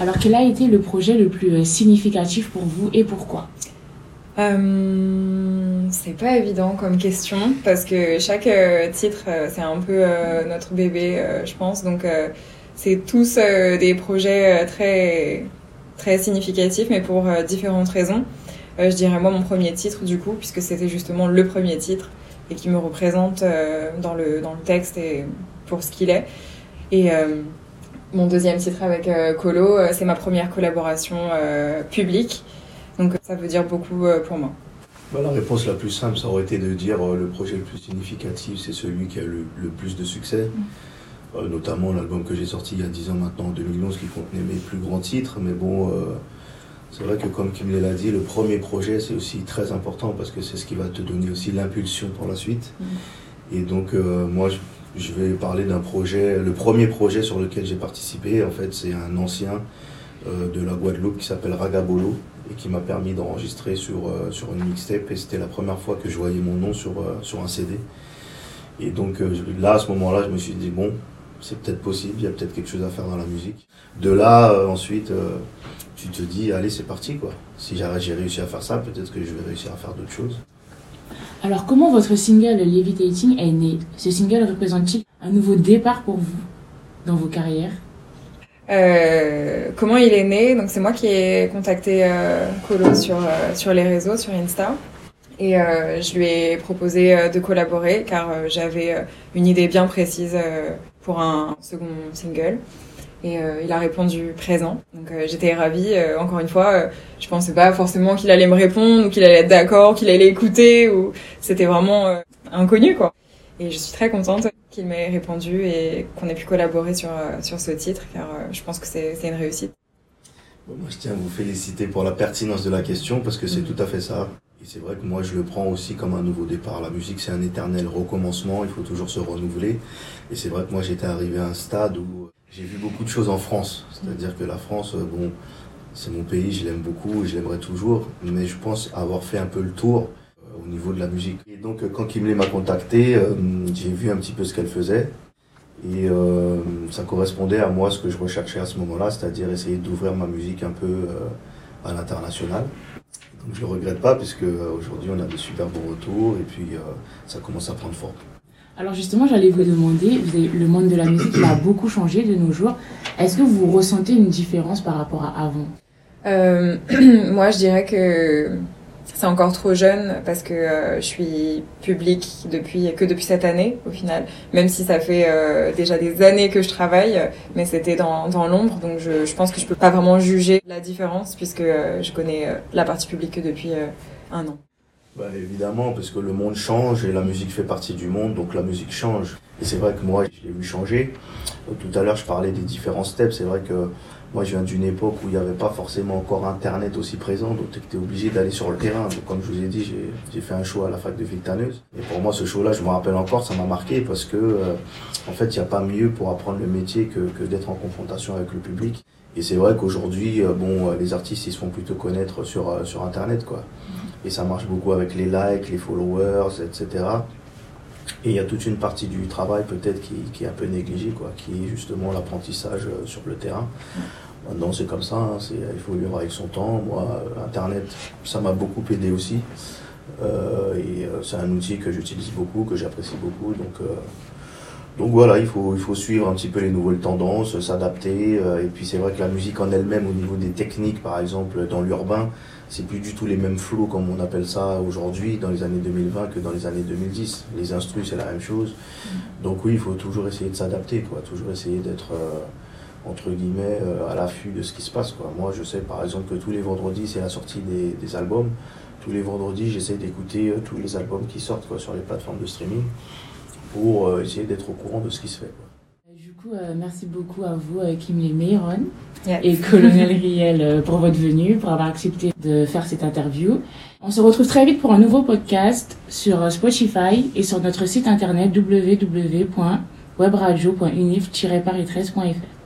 Alors quel a été le projet le plus euh, significatif pour vous et pourquoi? Euh, c'est pas évident comme question parce que chaque euh, titre c'est un peu notre bébé je pense. Donc c'est tous des projets très très significatifs mais pour différentes raisons. Je dirais moi mon premier titre du coup puisque c'était justement le premier titre et qui me représente dans le dans le texte et pour ce qu'il est. Et mon deuxième titre avec euh, Colo, euh, c'est ma première collaboration euh, publique. Donc ça veut dire beaucoup pour moi. Bah, la réponse la plus simple, ça aurait été de dire le projet le plus significatif, c'est celui qui a le, plus de succès. Mm. notamment l'album que j'ai sorti il y a 10 ans maintenant, en 2011, qui contenait mes plus grands titres. Mais bon, c'est vrai que comme Kim l'a dit, le premier projet, c'est aussi très important parce que c'est ce qui va te donner aussi l'impulsion pour la suite. Mm. Et donc, moi, je je vais parler d'un projet, le premier projet sur lequel j'ai participé. En fait, c'est un ancien euh, de la Guadeloupe qui s'appelle Ragabolo et qui m'a permis d'enregistrer sur, euh, sur une mixtape. Et c'était la première fois que je voyais mon nom sur, euh, sur un CD. Et donc là, à ce moment-là, je me suis dit, bon, c'est peut-être possible, il y a peut-être quelque chose à faire dans la musique. De là, ensuite, tu te dis, allez, c'est parti, quoi. Si j'ai réussi à faire ça, peut-être que je vais réussir à faire d'autres choses. Alors, comment votre single Levitating est né? Ce single représente-t-il un nouveau départ pour vous dans vos carrières? Euh, comment il est né? Donc c'est moi qui ai contacté euh, Colo sur, euh, sur les réseaux, sur Insta. Et je lui ai proposé de collaborer car j'avais une idée bien précise pour un second single. Et euh, il a répondu présent. Donc euh, j'étais ravie. Euh, encore une fois, je pensais pas forcément qu'il allait me répondre ou qu'il allait être d'accord, qu'il allait écouter. Ou c'était vraiment inconnu quoi. Et je suis très contente qu'il m'ait répondu et qu'on ait pu collaborer sur sur ce titre, car je pense que c'est une réussite. moi, je tiens à vous féliciter pour la pertinence de la question parce que c'est mm. tout à fait ça. Et c'est vrai que moi, je le prends aussi comme un nouveau départ. La musique, c'est un éternel recommencement. Il faut toujours se renouveler. Et c'est vrai que moi, j'étais arrivé à un stade où j'ai vu beaucoup de choses en France. C'est-à-dire que la France, euh, bon, c'est mon pays, je l'aime beaucoup et je l'aimerai toujours. Mais je pense avoir fait un peu le tour euh, au niveau de la musique. Et donc, euh, quand Kimley m'a contacté, j'ai vu un petit peu ce qu'elle faisait. Et ça correspondait à moi ce que je recherchais à ce moment-là, c'est-à-dire essayer d'ouvrir ma musique un peu à l'international. Donc je ne le regrette pas, puisque aujourd'hui on a de super bons retours et puis ça commence à prendre forme. Alors justement, j'allais vous demander, le monde de la musique a beaucoup changé de nos jours. Est-ce que vous ressentez une différence par rapport à avant? Euh, Moi, je dirais que c'est encore trop jeune parce que euh, je suis publique depuis que depuis cette année au final, même si ça fait euh, déjà des années que je travaille, mais c'était dans, dans l'ombre, donc je, je, pense que je peux pas vraiment juger la différence puisque je connais la partie publique que depuis un an. Bah, évidemment, parce que le monde change et la musique fait partie du monde, donc la musique change. Et c'est vrai que moi, je l'ai vu changer. Euh, tout à l'heure, je parlais des différents steps. C'est vrai que moi, je viens d'une époque où il n'y avait pas forcément encore Internet aussi présent, donc tu étais obligé d'aller sur le terrain. Donc, comme je vous ai dit, j'ai fait un show à la fac de Vitaneuse. Et pour moi, ce show-là, je me rappelle encore, ça m'a marqué parce que, euh, en fait, il n'y a pas mieux pour apprendre le métier que, que d'être en confrontation avec le public. Et c'est vrai qu'aujourd'hui, euh, bon, les artistes, ils se font plutôt connaître sur, sur Internet, quoi et ça marche beaucoup avec les likes, les followers, etc. Et il y a toute une partie du travail peut-être qui, est un peu négligée, quoi, qui est justement l'apprentissage euh, sur le terrain. Maintenant, c'est comme ça, hein, il faut vivre avec son temps. Moi, Internet, ça m'a beaucoup aidé aussi. Euh, et euh, c'est un outil que j'utilise beaucoup, que j'apprécie beaucoup. Donc, euh, donc voilà, il faut, il faut suivre un petit peu les nouvelles tendances, s'adapter. et puis c'est vrai que la musique en elle-même, au niveau des techniques, par exemple, dans l'urbain, c'est plus du tout les mêmes flots comme on appelle ça aujourd'hui dans les années 2020 que dans les années 2010. Les instrus, c'est la même chose. Donc oui, il faut toujours essayer de s'adapter, quoi. Toujours essayer d'être euh, entre guillemets euh, à l'affût de ce qui se passe. Moi, je sais par exemple que tous les vendredis, c'est la sortie des, des, albums. Tous les vendredis, j'essaie d'écouter euh, tous les albums qui sortent quoi, sur les plateformes de streaming pour essayer d'être au courant de ce qui se fait. Du coup, merci beaucoup à vous, Kim Meyron et Colonel Riel euh, pour votre venue, pour avoir accepté de faire cette interview. On se retrouve très vite pour un nouveau podcast sur euh, Spotify et sur notre site internet www.webradio.unif-paris13.fr.